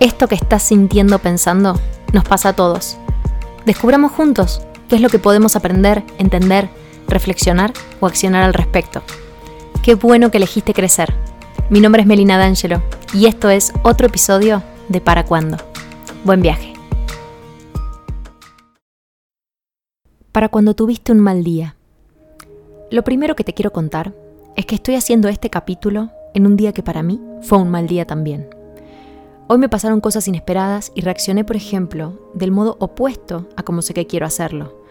Esto que estás sintiendo pensando nos pasa a todos. Descubramos juntos qué es lo que podemos aprender, entender, reflexionar o accionar al respecto. Qué bueno que elegiste crecer. Mi nombre es Melina D'Angelo y esto es otro episodio de Para Cuándo. Buen viaje. Para cuando tuviste un mal día. Lo primero que te quiero contar es que estoy haciendo este capítulo en un día que para mí fue un mal día también. Hoy me pasaron cosas inesperadas y reaccioné, por ejemplo, del modo opuesto a como sé que quiero hacerlo.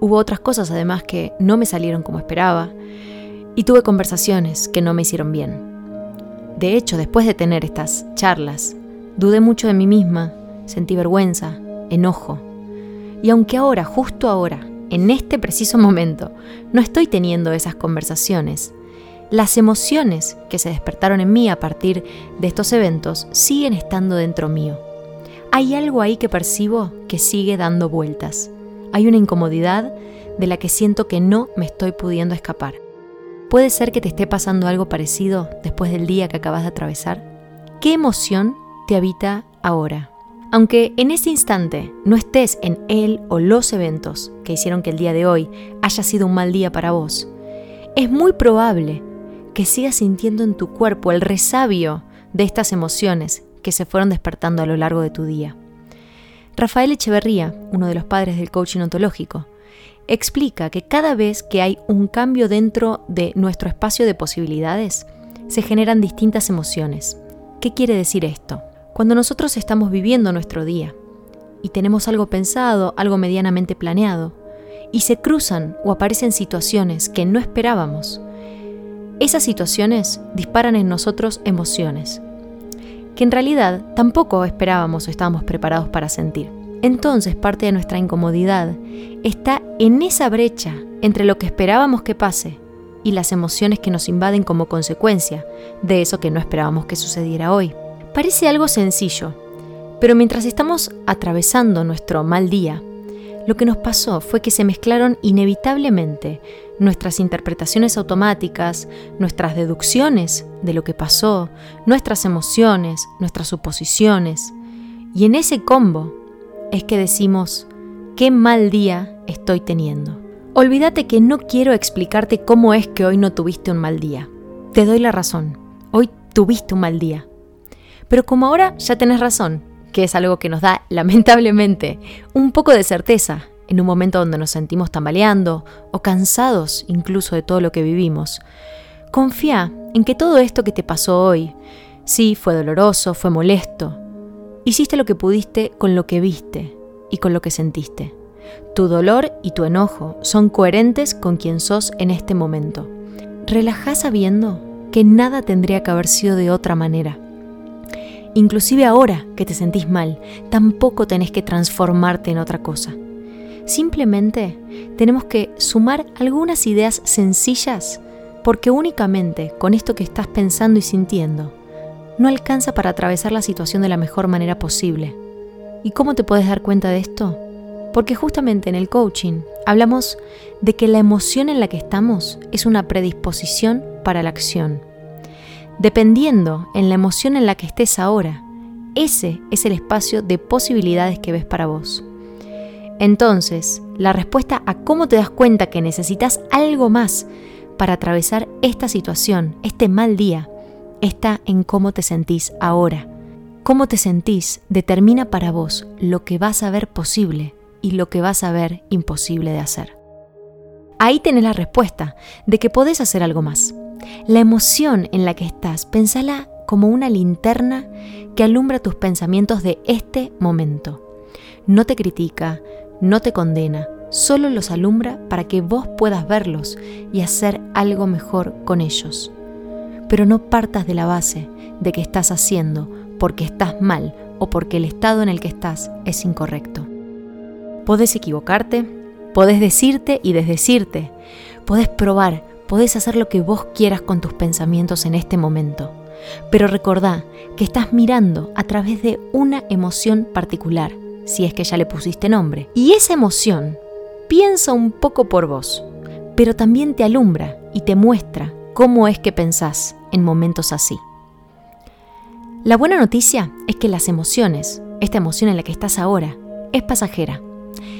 Hubo otras cosas además que no me salieron como esperaba y tuve conversaciones que no me hicieron bien. De hecho, después de tener estas charlas, dudé mucho de mí misma, sentí vergüenza, enojo. Y aunque ahora, justo ahora, en este preciso momento, no estoy teniendo esas conversaciones, las emociones que se despertaron en mí a partir de estos eventos siguen estando dentro mío. Hay algo ahí que percibo que sigue dando vueltas. Hay una incomodidad de la que siento que no me estoy pudiendo escapar. ¿Puede ser que te esté pasando algo parecido después del día que acabas de atravesar? ¿Qué emoción te habita ahora? Aunque en ese instante no estés en él o los eventos que hicieron que el día de hoy haya sido un mal día para vos, es muy probable que sigas sintiendo en tu cuerpo el resabio de estas emociones que se fueron despertando a lo largo de tu día. Rafael Echeverría, uno de los padres del coaching ontológico, explica que cada vez que hay un cambio dentro de nuestro espacio de posibilidades, se generan distintas emociones. ¿Qué quiere decir esto? Cuando nosotros estamos viviendo nuestro día y tenemos algo pensado, algo medianamente planeado, y se cruzan o aparecen situaciones que no esperábamos, esas situaciones disparan en nosotros emociones, que en realidad tampoco esperábamos o estábamos preparados para sentir. Entonces parte de nuestra incomodidad está en esa brecha entre lo que esperábamos que pase y las emociones que nos invaden como consecuencia de eso que no esperábamos que sucediera hoy. Parece algo sencillo, pero mientras estamos atravesando nuestro mal día, lo que nos pasó fue que se mezclaron inevitablemente nuestras interpretaciones automáticas, nuestras deducciones de lo que pasó, nuestras emociones, nuestras suposiciones. Y en ese combo es que decimos, qué mal día estoy teniendo. Olvídate que no quiero explicarte cómo es que hoy no tuviste un mal día. Te doy la razón. Hoy tuviste un mal día. Pero como ahora ya tenés razón, que es algo que nos da, lamentablemente, un poco de certeza en un momento donde nos sentimos tambaleando o cansados incluso de todo lo que vivimos. Confía en que todo esto que te pasó hoy, sí, fue doloroso, fue molesto. Hiciste lo que pudiste con lo que viste y con lo que sentiste. Tu dolor y tu enojo son coherentes con quien sos en este momento. Relajá sabiendo que nada tendría que haber sido de otra manera Inclusive ahora que te sentís mal, tampoco tenés que transformarte en otra cosa. Simplemente tenemos que sumar algunas ideas sencillas porque únicamente con esto que estás pensando y sintiendo no alcanza para atravesar la situación de la mejor manera posible. ¿Y cómo te puedes dar cuenta de esto? Porque justamente en el coaching hablamos de que la emoción en la que estamos es una predisposición para la acción dependiendo en la emoción en la que estés ahora. Ese es el espacio de posibilidades que ves para vos. Entonces, la respuesta a cómo te das cuenta que necesitas algo más para atravesar esta situación, este mal día, está en cómo te sentís ahora. Cómo te sentís determina para vos lo que vas a ver posible y lo que vas a ver imposible de hacer. Ahí tenés la respuesta de que podés hacer algo más. La emoción en la que estás, pensala como una linterna que alumbra tus pensamientos de este momento. No te critica, no te condena, solo los alumbra para que vos puedas verlos y hacer algo mejor con ellos. Pero no partas de la base de que estás haciendo porque estás mal o porque el estado en el que estás es incorrecto. Podés equivocarte, podés decirte y desdecirte, podés probar, podés hacer lo que vos quieras con tus pensamientos en este momento. Pero recordá que estás mirando a través de una emoción particular, si es que ya le pusiste nombre. Y esa emoción piensa un poco por vos, pero también te alumbra y te muestra cómo es que pensás en momentos así. La buena noticia es que las emociones, esta emoción en la que estás ahora, es pasajera.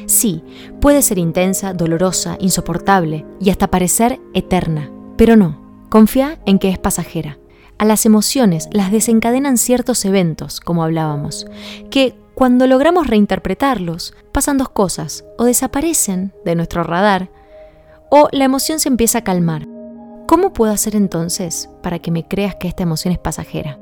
Sí, puede ser intensa, dolorosa, insoportable y hasta parecer eterna, pero no, confía en que es pasajera. A las emociones las desencadenan ciertos eventos, como hablábamos, que cuando logramos reinterpretarlos, pasan dos cosas, o desaparecen de nuestro radar, o la emoción se empieza a calmar. ¿Cómo puedo hacer entonces para que me creas que esta emoción es pasajera?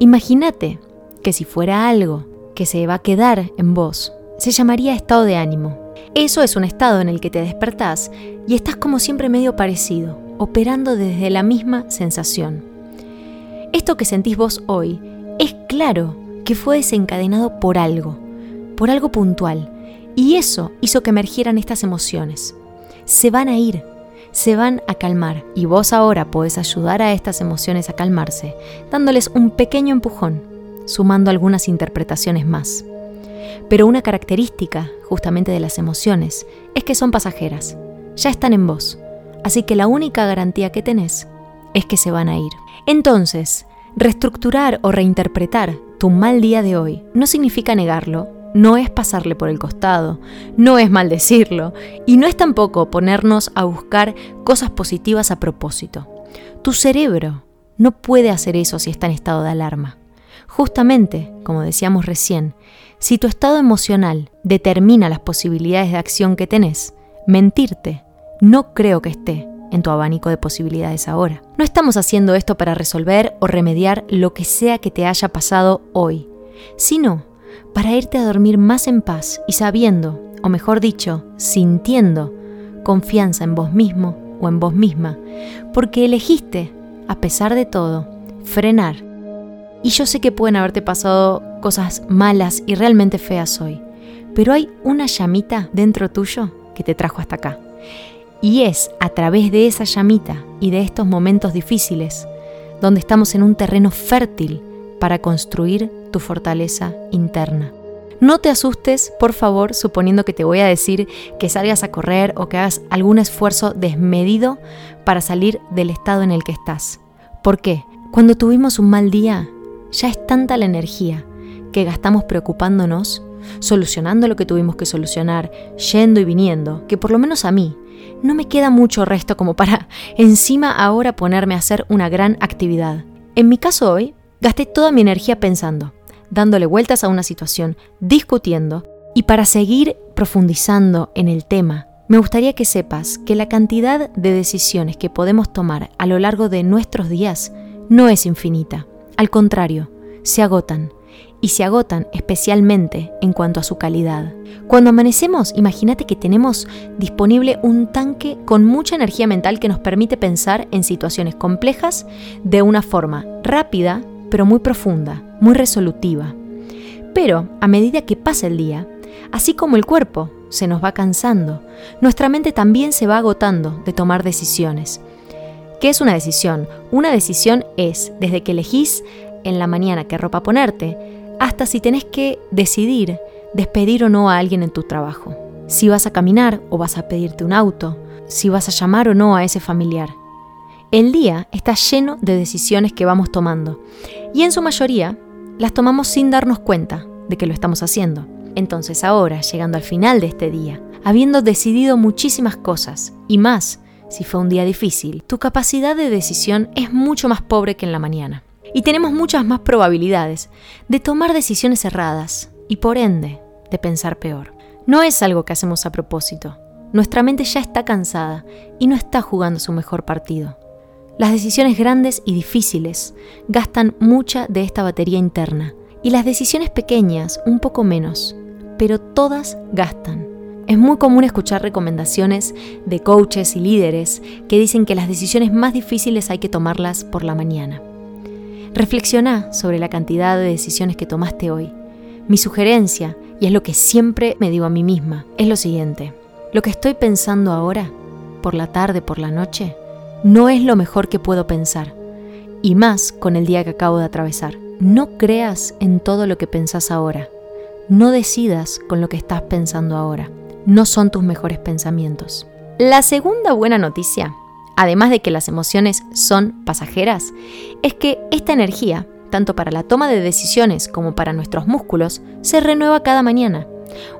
Imagínate que si fuera algo que se va a quedar en vos, se llamaría estado de ánimo. Eso es un estado en el que te despertás y estás como siempre medio parecido, operando desde la misma sensación. Esto que sentís vos hoy es claro que fue desencadenado por algo, por algo puntual, y eso hizo que emergieran estas emociones. Se van a ir, se van a calmar, y vos ahora podés ayudar a estas emociones a calmarse, dándoles un pequeño empujón, sumando algunas interpretaciones más. Pero una característica justamente de las emociones es que son pasajeras, ya están en vos, así que la única garantía que tenés es que se van a ir. Entonces, reestructurar o reinterpretar tu mal día de hoy no significa negarlo, no es pasarle por el costado, no es maldecirlo y no es tampoco ponernos a buscar cosas positivas a propósito. Tu cerebro no puede hacer eso si está en estado de alarma. Justamente, como decíamos recién, si tu estado emocional determina las posibilidades de acción que tenés, mentirte no creo que esté en tu abanico de posibilidades ahora. No estamos haciendo esto para resolver o remediar lo que sea que te haya pasado hoy, sino para irte a dormir más en paz y sabiendo, o mejor dicho, sintiendo confianza en vos mismo o en vos misma, porque elegiste, a pesar de todo, frenar. Y yo sé que pueden haberte pasado cosas malas y realmente feas hoy, pero hay una llamita dentro tuyo que te trajo hasta acá. Y es a través de esa llamita y de estos momentos difíciles donde estamos en un terreno fértil para construir tu fortaleza interna. No te asustes, por favor, suponiendo que te voy a decir que salgas a correr o que hagas algún esfuerzo desmedido para salir del estado en el que estás. ¿Por qué? Cuando tuvimos un mal día, ya es tanta la energía que gastamos preocupándonos, solucionando lo que tuvimos que solucionar, yendo y viniendo, que por lo menos a mí no me queda mucho resto como para encima ahora ponerme a hacer una gran actividad. En mi caso hoy, gasté toda mi energía pensando, dándole vueltas a una situación, discutiendo, y para seguir profundizando en el tema, me gustaría que sepas que la cantidad de decisiones que podemos tomar a lo largo de nuestros días no es infinita. Al contrario, se agotan y se agotan especialmente en cuanto a su calidad. Cuando amanecemos, imagínate que tenemos disponible un tanque con mucha energía mental que nos permite pensar en situaciones complejas de una forma rápida, pero muy profunda, muy resolutiva. Pero a medida que pasa el día, así como el cuerpo se nos va cansando, nuestra mente también se va agotando de tomar decisiones. ¿Qué es una decisión? Una decisión es, desde que elegís en la mañana qué ropa ponerte, hasta si tenés que decidir despedir o no a alguien en tu trabajo, si vas a caminar o vas a pedirte un auto, si vas a llamar o no a ese familiar. El día está lleno de decisiones que vamos tomando y en su mayoría las tomamos sin darnos cuenta de que lo estamos haciendo. Entonces ahora, llegando al final de este día, habiendo decidido muchísimas cosas y más si fue un día difícil, tu capacidad de decisión es mucho más pobre que en la mañana y tenemos muchas más probabilidades de tomar decisiones erradas y por ende de pensar peor. No es algo que hacemos a propósito. Nuestra mente ya está cansada y no está jugando su mejor partido. Las decisiones grandes y difíciles gastan mucha de esta batería interna y las decisiones pequeñas un poco menos, pero todas gastan. Es muy común escuchar recomendaciones de coaches y líderes que dicen que las decisiones más difíciles hay que tomarlas por la mañana. Reflexiona sobre la cantidad de decisiones que tomaste hoy. Mi sugerencia, y es lo que siempre me digo a mí misma, es lo siguiente. Lo que estoy pensando ahora, por la tarde, por la noche, no es lo mejor que puedo pensar. Y más con el día que acabo de atravesar. No creas en todo lo que pensás ahora. No decidas con lo que estás pensando ahora. No son tus mejores pensamientos. La segunda buena noticia además de que las emociones son pasajeras, es que esta energía tanto para la toma de decisiones como para nuestros músculos, se renueva cada mañana.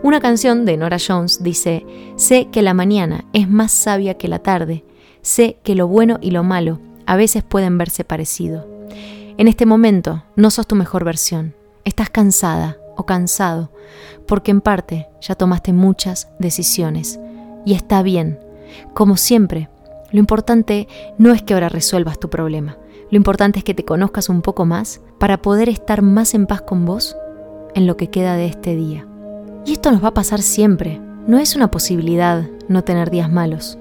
Una canción de Nora Jones dice, sé que la mañana es más sabia que la tarde, sé que lo bueno y lo malo a veces pueden verse parecido. En este momento no sos tu mejor versión, estás cansada o cansado, porque en parte ya tomaste muchas decisiones. Y está bien, como siempre, lo importante no es que ahora resuelvas tu problema, lo importante es que te conozcas un poco más para poder estar más en paz con vos en lo que queda de este día. Y esto nos va a pasar siempre, no es una posibilidad no tener días malos.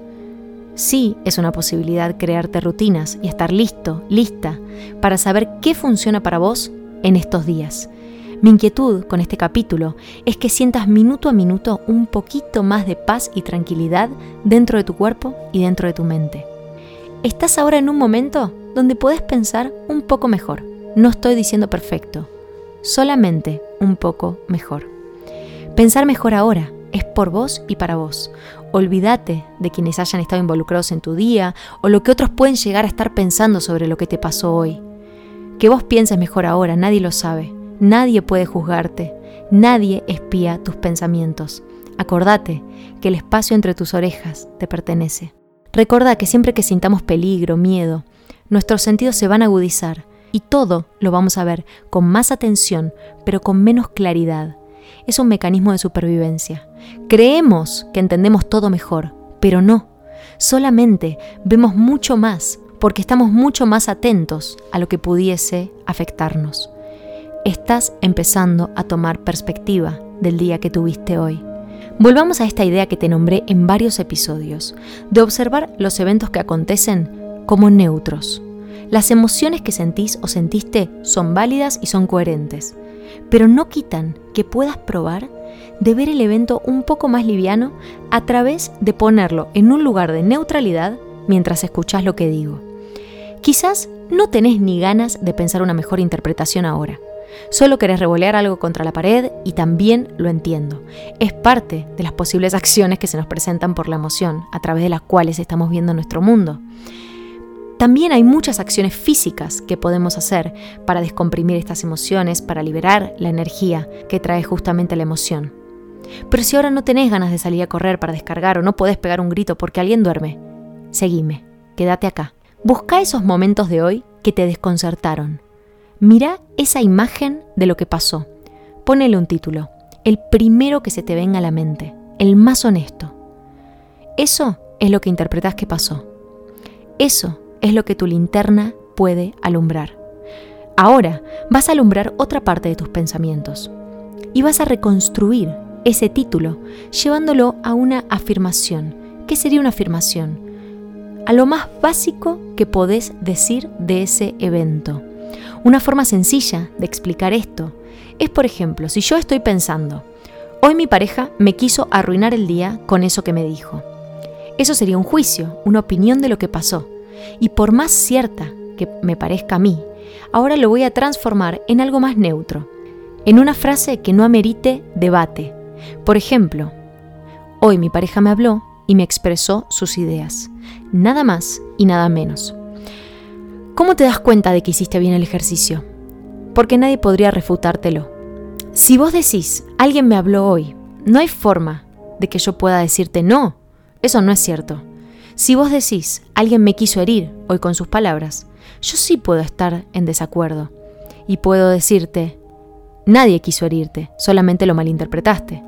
Sí es una posibilidad crearte rutinas y estar listo, lista, para saber qué funciona para vos en estos días. Mi inquietud con este capítulo es que sientas minuto a minuto un poquito más de paz y tranquilidad dentro de tu cuerpo y dentro de tu mente. Estás ahora en un momento donde puedes pensar un poco mejor. No estoy diciendo perfecto, solamente un poco mejor. Pensar mejor ahora es por vos y para vos. Olvídate de quienes hayan estado involucrados en tu día o lo que otros pueden llegar a estar pensando sobre lo que te pasó hoy. Que vos pienses mejor ahora, nadie lo sabe. Nadie puede juzgarte, nadie espía tus pensamientos. Acordate que el espacio entre tus orejas te pertenece. Recuerda que siempre que sintamos peligro, miedo, nuestros sentidos se van a agudizar y todo lo vamos a ver con más atención, pero con menos claridad. Es un mecanismo de supervivencia. Creemos que entendemos todo mejor, pero no. Solamente vemos mucho más porque estamos mucho más atentos a lo que pudiese afectarnos estás empezando a tomar perspectiva del día que tuviste hoy. Volvamos a esta idea que te nombré en varios episodios, de observar los eventos que acontecen como neutros. Las emociones que sentís o sentiste son válidas y son coherentes, pero no quitan que puedas probar de ver el evento un poco más liviano a través de ponerlo en un lugar de neutralidad mientras escuchás lo que digo. Quizás no tenés ni ganas de pensar una mejor interpretación ahora, Solo querés revolear algo contra la pared y también lo entiendo. Es parte de las posibles acciones que se nos presentan por la emoción, a través de las cuales estamos viendo nuestro mundo. También hay muchas acciones físicas que podemos hacer para descomprimir estas emociones, para liberar la energía que trae justamente la emoción. Pero si ahora no tenés ganas de salir a correr para descargar o no podés pegar un grito porque alguien duerme, seguime, quédate acá. Busca esos momentos de hoy que te desconcertaron, Mira esa imagen de lo que pasó. Ponele un título. El primero que se te venga a la mente. El más honesto. Eso es lo que interpretas que pasó. Eso es lo que tu linterna puede alumbrar. Ahora vas a alumbrar otra parte de tus pensamientos y vas a reconstruir ese título llevándolo a una afirmación. ¿Qué sería una afirmación? A lo más básico que podés decir de ese evento. Una forma sencilla de explicar esto es, por ejemplo, si yo estoy pensando, hoy mi pareja me quiso arruinar el día con eso que me dijo. Eso sería un juicio, una opinión de lo que pasó. Y por más cierta que me parezca a mí, ahora lo voy a transformar en algo más neutro, en una frase que no amerite debate. Por ejemplo, hoy mi pareja me habló y me expresó sus ideas. Nada más y nada menos. ¿Cómo te das cuenta de que hiciste bien el ejercicio? Porque nadie podría refutártelo. Si vos decís, alguien me habló hoy, no hay forma de que yo pueda decirte no. Eso no es cierto. Si vos decís, alguien me quiso herir hoy con sus palabras, yo sí puedo estar en desacuerdo. Y puedo decirte, nadie quiso herirte, solamente lo malinterpretaste.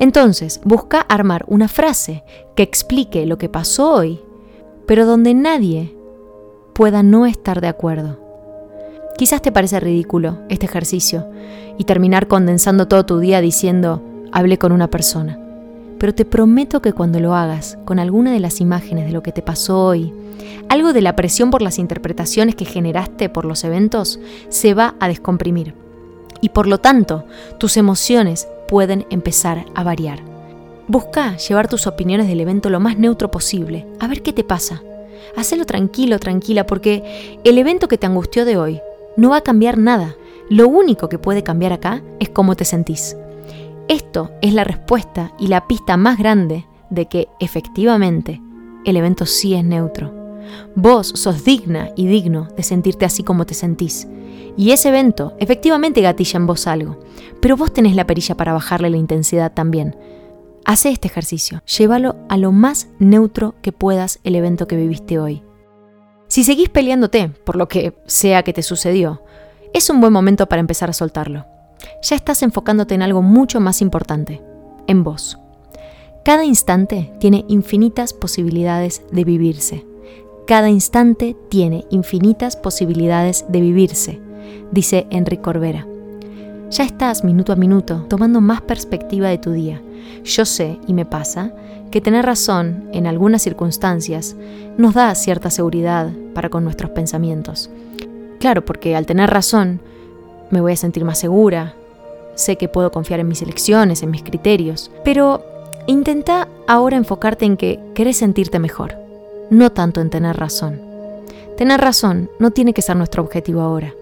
Entonces, busca armar una frase que explique lo que pasó hoy, pero donde nadie pueda no estar de acuerdo. Quizás te parece ridículo este ejercicio y terminar condensando todo tu día diciendo, hablé con una persona. Pero te prometo que cuando lo hagas con alguna de las imágenes de lo que te pasó hoy, algo de la presión por las interpretaciones que generaste por los eventos se va a descomprimir. Y por lo tanto, tus emociones pueden empezar a variar. Busca llevar tus opiniones del evento lo más neutro posible, a ver qué te pasa hacelo tranquilo, tranquila, porque el evento que te angustió de hoy no va a cambiar nada. Lo único que puede cambiar acá es cómo te sentís. Esto es la respuesta y la pista más grande de que efectivamente el evento sí es neutro. Vos sos digna y digno de sentirte así como te sentís. Y ese evento efectivamente gatilla en vos algo, pero vos tenés la perilla para bajarle la intensidad también. Hace este ejercicio, llévalo a lo más neutro que puedas el evento que viviste hoy. Si seguís peleándote por lo que sea que te sucedió, es un buen momento para empezar a soltarlo. Ya estás enfocándote en algo mucho más importante, en vos. Cada instante tiene infinitas posibilidades de vivirse. Cada instante tiene infinitas posibilidades de vivirse, dice Enrique Corbera. Ya estás minuto a minuto tomando más perspectiva de tu día. Yo sé, y me pasa, que tener razón en algunas circunstancias nos da cierta seguridad para con nuestros pensamientos. Claro, porque al tener razón me voy a sentir más segura, sé que puedo confiar en mis elecciones, en mis criterios, pero Intenta ahora enfocarte en que querés sentirte mejor, no tanto en tener razón. Tener razón no tiene que ser nuestro objetivo ahora.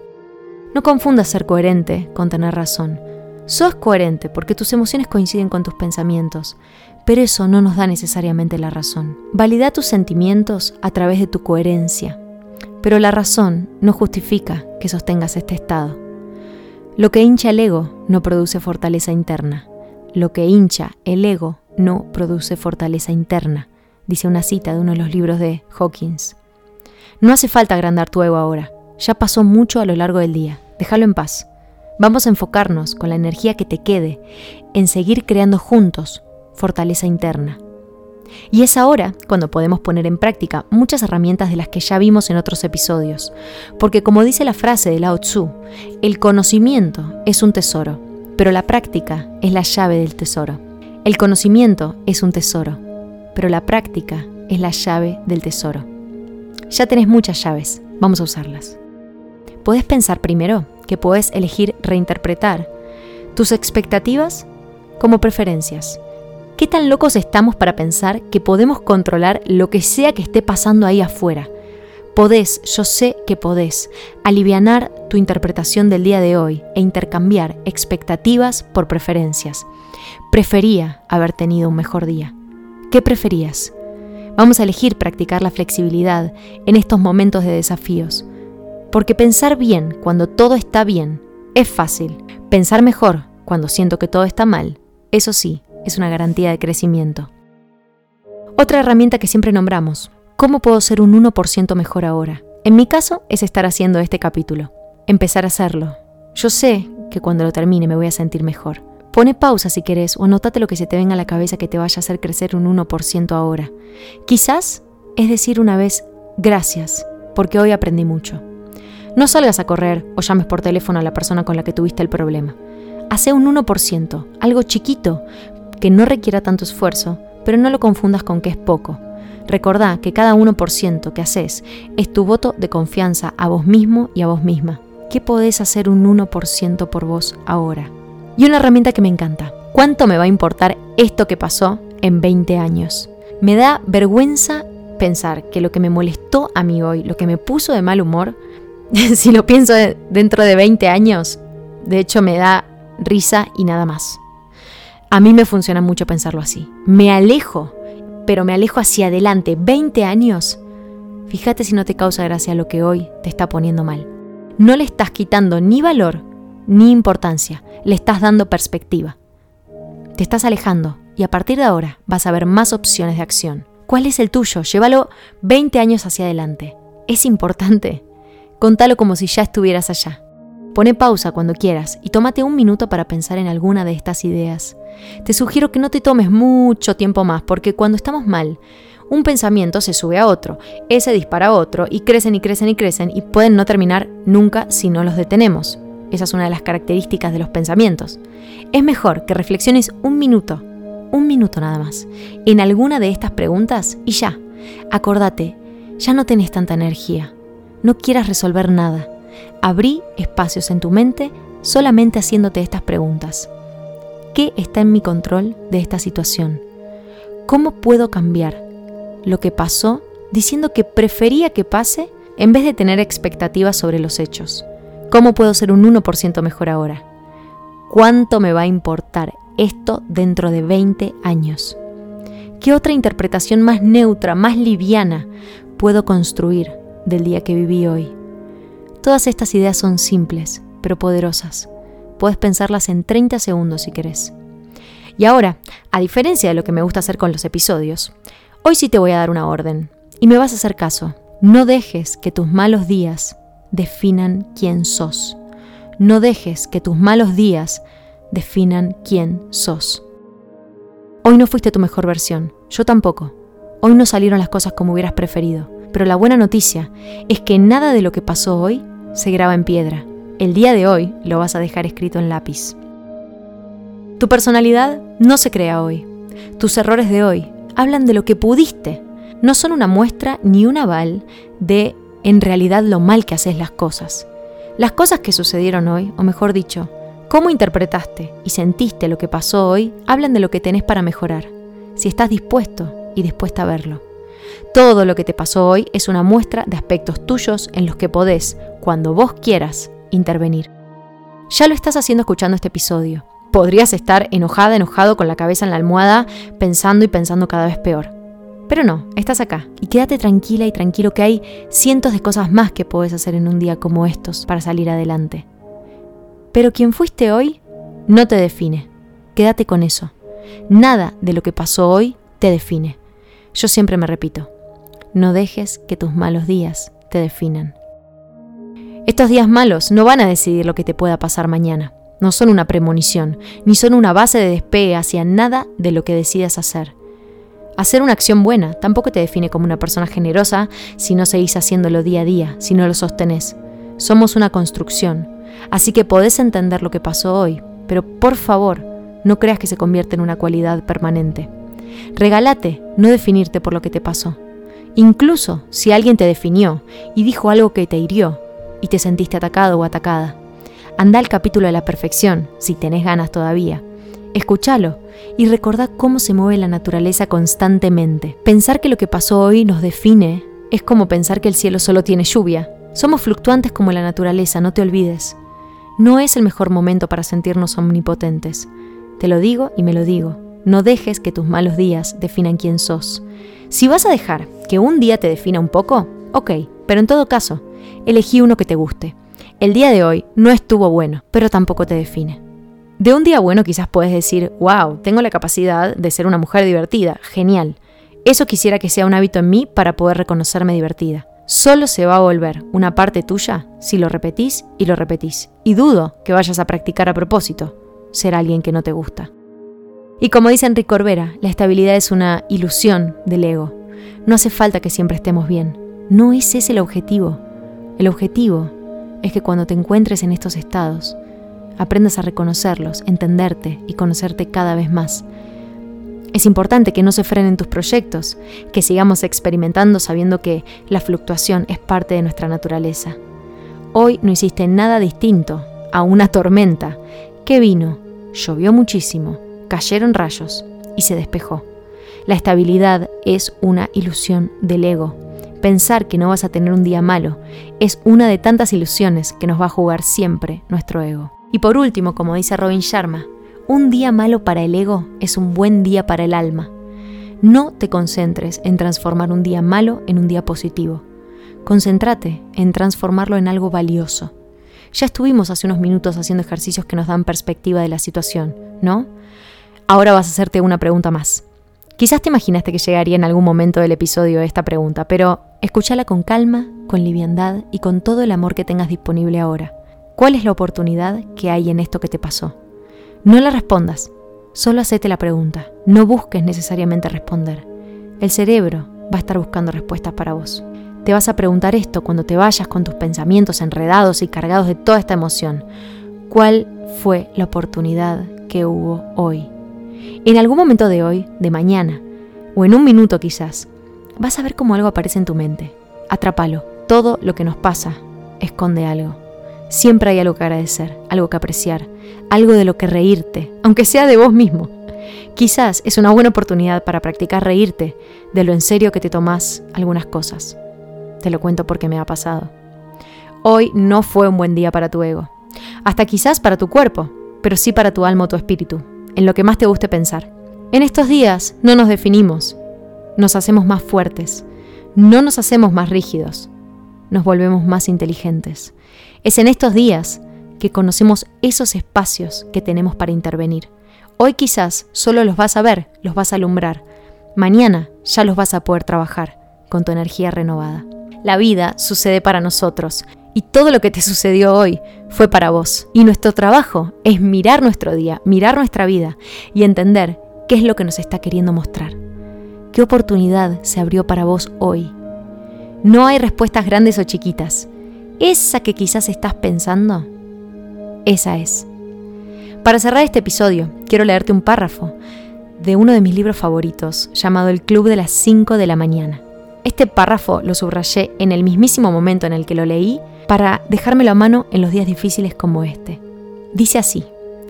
No confundas ser coherente con tener razón. Sos coherente porque tus emociones coinciden con tus pensamientos, pero eso no nos da necesariamente la razón. Valida tus sentimientos a través de tu coherencia, pero la razón no justifica que sostengas este estado. Lo que hincha el ego no produce fortaleza interna. Lo que hincha el ego no produce fortaleza interna, dice una cita de uno de los libros de Hawkins. No hace falta agrandar tu ego ahora, ya pasó mucho a lo largo del día, déjalo en paz. Vamos a enfocarnos con la energía que te quede en seguir creando juntos fortaleza interna. Y es ahora cuando podemos poner en práctica muchas herramientas de las que ya vimos en otros episodios, porque como dice la frase de Lao Tzu, el conocimiento es un tesoro, pero la práctica es la llave del tesoro. El conocimiento es un tesoro, pero la práctica es la llave del tesoro. Ya tenés muchas llaves, vamos a usarlas. Puedes pensar primero que puedes elegir reinterpretar tus expectativas como preferencias. ¿Qué tan locos estamos para pensar que podemos controlar lo que sea que esté pasando ahí afuera? Podés, yo sé que podés, alivianar tu interpretación del día de hoy e intercambiar expectativas por preferencias. Prefería haber tenido un mejor día. ¿Qué preferías? Vamos a elegir practicar la flexibilidad en estos momentos de desafíos. Porque pensar bien cuando todo está bien es fácil. Pensar mejor cuando siento que todo está mal, eso sí, es una garantía de crecimiento. Otra herramienta que siempre nombramos, ¿cómo puedo ser un 1% mejor ahora? En mi caso es estar haciendo este capítulo, empezar a hacerlo. Yo sé que cuando lo termine me voy a sentir mejor. Pone pausa si querés o anótate lo que se te venga a la cabeza que te vaya a hacer crecer un 1% ahora. Quizás es decir una vez gracias, porque hoy aprendí mucho. No salgas a correr o llames por teléfono a la persona con la que tuviste el problema. Hace un 1%, algo chiquito, que no requiera tanto esfuerzo, pero no lo confundas con que es poco. Recordá que cada 1% que haces es tu voto de confianza a vos mismo y a vos misma. ¿Qué podés hacer un 1% por vos ahora? Y una herramienta que me encanta. ¿Cuánto me va a importar esto que pasó en 20 años? Me da vergüenza pensar que lo que me molestó a mí hoy, lo que me puso de mal humor, si lo pienso dentro de 20 años, de hecho me da risa y nada más. A mí me funciona mucho pensarlo así. Me alejo, pero me alejo hacia adelante 20 años. Fíjate si no te causa gracia lo que hoy te está poniendo mal. No le estás quitando ni valor ni importancia, le estás dando perspectiva. Te estás alejando y a partir de ahora vas a ver más opciones de acción. ¿Cuál es el tuyo? Llévalo 20 años hacia adelante. Es importante. Contalo como si ya estuvieras allá. Pone pausa cuando quieras y tómate un minuto para pensar en alguna de estas ideas. Te sugiero que no te tomes mucho tiempo más porque cuando estamos mal, un pensamiento se sube a otro, ese dispara a otro y crecen y crecen y crecen y pueden no terminar nunca si no los detenemos. Esa es una de las características de los pensamientos. Es mejor que reflexiones un minuto, un minuto nada más, en alguna de estas preguntas y ya. Acordate, ya no tenés tanta energía. No quieras resolver nada. Abrí espacios en tu mente solamente haciéndote estas preguntas. ¿Qué está en mi control de esta situación? ¿Cómo puedo cambiar lo que pasó diciendo que prefería que pase en vez de tener expectativas sobre los hechos? ¿Cómo puedo ser un 1% mejor ahora? ¿Cuánto me va a importar esto dentro de 20 años? ¿Qué otra interpretación más neutra, más liviana puedo construir del día que viví hoy? Todas estas ideas son simples, pero poderosas. Puedes pensarlas en 30 segundos si querés. Y ahora, a diferencia de lo que me gusta hacer con los episodios, hoy sí te voy a dar una orden. Y me vas a hacer caso. No dejes que tus malos días definan quién sos. No dejes que tus malos días definan quién sos. Hoy no fuiste tu mejor versión, yo tampoco. Hoy no salieron las cosas como hubieras preferido, pero la buena noticia es que nada de lo que pasó hoy se graba en piedra. El día de hoy lo vas a dejar escrito en lápiz. Tu personalidad no se crea hoy. Tus errores de hoy hablan de lo que pudiste. No son una muestra ni un aval de en realidad lo mal que haces las cosas. Las cosas que sucedieron hoy, o mejor dicho, cómo interpretaste y sentiste lo que pasó hoy, hablan de lo que tenés para mejorar, si estás dispuesto y dispuesta a verlo. Todo lo que te pasó hoy es una muestra de aspectos tuyos en los que podés, cuando vos quieras, intervenir. Ya lo estás haciendo escuchando este episodio. Podrías estar enojada, enojado con la cabeza en la almohada, pensando y pensando cada vez peor. Pero no, estás acá y quédate tranquila y tranquilo que hay cientos de cosas más que puedes hacer en un día como estos para salir adelante. Pero quien fuiste hoy no te define. Quédate con eso. Nada de lo que pasó hoy te define. Yo siempre me repito, no dejes que tus malos días te definan. Estos días malos no van a decidir lo que te pueda pasar mañana. No son una premonición, ni son una base de despegue hacia nada de lo que decidas hacer. Hacer una acción buena tampoco te define como una persona generosa si no seguís haciéndolo día a día, si no lo sostenés. Somos una construcción, así que podés entender lo que pasó hoy, pero por favor, no creas que se convierte en una cualidad permanente. Regálate no definirte por lo que te pasó. Incluso si alguien te definió y dijo algo que te hirió y te sentiste atacado o atacada. Anda al capítulo de la perfección, si tenés ganas todavía. Escúchalo y recordá cómo se mueve la naturaleza constantemente. Pensar que lo que pasó hoy nos define es como pensar que el cielo solo tiene lluvia. Somos fluctuantes como la naturaleza, no te olvides. No es el mejor momento para sentirnos omnipotentes. Te lo digo y me lo digo. No dejes que tus malos días definan quién sos. Si vas a dejar que un día te defina un poco, ok, pero en todo caso, elegí uno que te guste. El día de hoy no estuvo bueno, pero tampoco te define. De un día bueno quizás puedes decir, wow, tengo la capacidad de ser una mujer divertida, genial. Eso quisiera que sea un hábito en mí para poder reconocerme divertida. Solo se va a volver una parte tuya si lo repetís y lo repetís. Y dudo que vayas a practicar a propósito ser alguien que no te gusta. Y como dice Enrique Corbera, la estabilidad es una ilusión del ego. No hace falta que siempre estemos bien. No es ese el objetivo. El objetivo es que cuando te encuentres en estos estados, aprendas a reconocerlos, entenderte y conocerte cada vez más. Es importante que no se frenen tus proyectos, que sigamos experimentando sabiendo que la fluctuación es parte de nuestra naturaleza. Hoy no hiciste nada distinto a una tormenta que vino, llovió muchísimo, cayeron rayos y se despejó. La estabilidad es una ilusión del ego. Pensar que no vas a tener un día malo es una de tantas ilusiones que nos va a jugar siempre nuestro ego. Y por último, como dice Robin Sharma, un día malo para el ego es un buen día para el alma. No te concentres en transformar un día malo en un día positivo. Concéntrate en transformarlo en algo valioso. Ya estuvimos hace unos minutos haciendo ejercicios que nos dan perspectiva de la situación, ¿no? Ahora vas a hacerte una pregunta más. Quizás te imaginaste que llegaría en algún momento del episodio esta pregunta, pero escúchala con calma, con liviandad y con todo el amor que tengas disponible ahora. ¿Cuál es la oportunidad que hay en esto que te pasó? No la respondas, solo hacete la pregunta. No busques necesariamente responder. El cerebro va a estar buscando respuestas para vos. Te vas a preguntar esto cuando te vayas con tus pensamientos enredados y cargados de toda esta emoción. ¿Cuál fue la oportunidad que hubo hoy? En algún momento de hoy, de mañana, o en un minuto quizás, vas a ver cómo algo aparece en tu mente. Atrápalo. Todo lo que nos pasa esconde algo. Siempre hay algo que agradecer, algo que apreciar, algo de lo que reírte, aunque sea de vos mismo. Quizás es una buena oportunidad para practicar reírte de lo en serio que te tomás algunas cosas. Te lo cuento porque me ha pasado. Hoy no fue un buen día para tu ego. Hasta quizás para tu cuerpo, pero sí para tu alma o tu espíritu, en lo que más te guste pensar. En estos días no nos definimos, nos hacemos más fuertes, No nos hacemos más rígidos, nos volvemos más inteligentes. Es en estos días que conocemos esos espacios que tenemos para intervenir. Hoy quizás solo los vas a ver, los vas a alumbrar. Mañana ya los vas a poder trabajar con tu energía renovada. La vida sucede para nosotros y todo lo que te sucedió hoy fue para vos. Y nuestro trabajo es mirar nuestro día, mirar nuestra vida y entender qué es lo que nos está queriendo mostrar. ¿Qué oportunidad se abrió para vos hoy? No hay respuestas grandes o chiquitas. Esa que quizás estás pensando, esa es. Para cerrar este episodio, quiero leerte un párrafo de uno de mis libros favoritos, llamado El Club de las 5 de la mañana. Este párrafo lo subrayé en el mismísimo momento en el que lo leí para dejármelo a mano en los días difíciles como este. Dice así,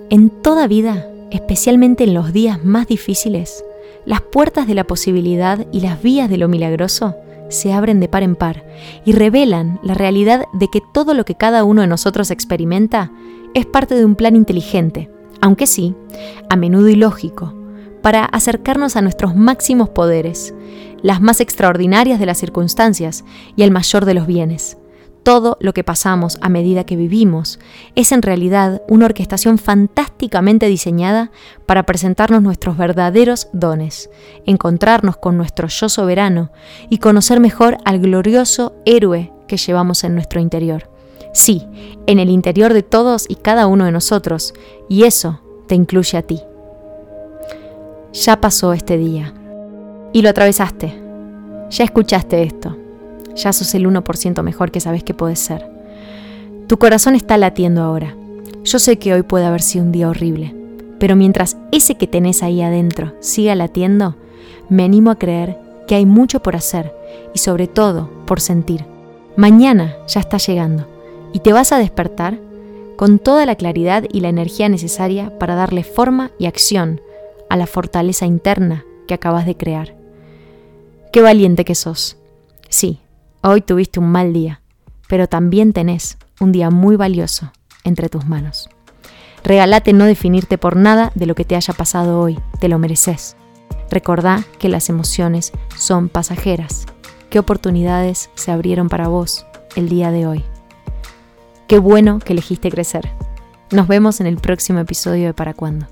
en toda vida, especialmente en los días más difíciles, las puertas de la posibilidad y las vías de lo milagroso se abren de par en par y revelan la realidad de que todo lo que cada uno de nosotros experimenta es parte de un plan inteligente, aunque sí, a menudo ilógico, para acercarnos a nuestros máximos poderes, las más extraordinarias de las circunstancias y el mayor de los bienes todo lo que pasamos a medida que vivimos es en realidad una orquestación fantásticamente diseñada para presentarnos nuestros verdaderos dones, encontrarnos con nuestro yo soberano y conocer mejor al glorioso héroe que llevamos en nuestro interior. Sí, en el interior de todos y cada uno de nosotros, y eso te incluye a ti. Ya pasó este día y lo atravesaste. Ya escuchaste esto ya sos el 1% mejor que sabes que puedes ser. Tu corazón está latiendo ahora. Yo sé que hoy puede haber sido un día horrible, pero mientras ese que tenés ahí adentro siga latiendo, me animo a creer que hay mucho por hacer y sobre todo por sentir. Mañana ya está llegando y te vas a despertar con toda la claridad y la energía necesaria para darle forma y acción a la fortaleza interna que acabas de crear. Qué valiente que sos. Sí, Hoy tuviste un mal día, pero también tenés un día muy valioso entre tus manos. Regálate no definirte por nada de lo que te haya pasado hoy, te lo mereces. Recordá que las emociones son pasajeras. ¿Qué oportunidades se abrieron para vos el día de hoy? Qué bueno que elegiste crecer. Nos vemos en el próximo episodio de Para Cuándo.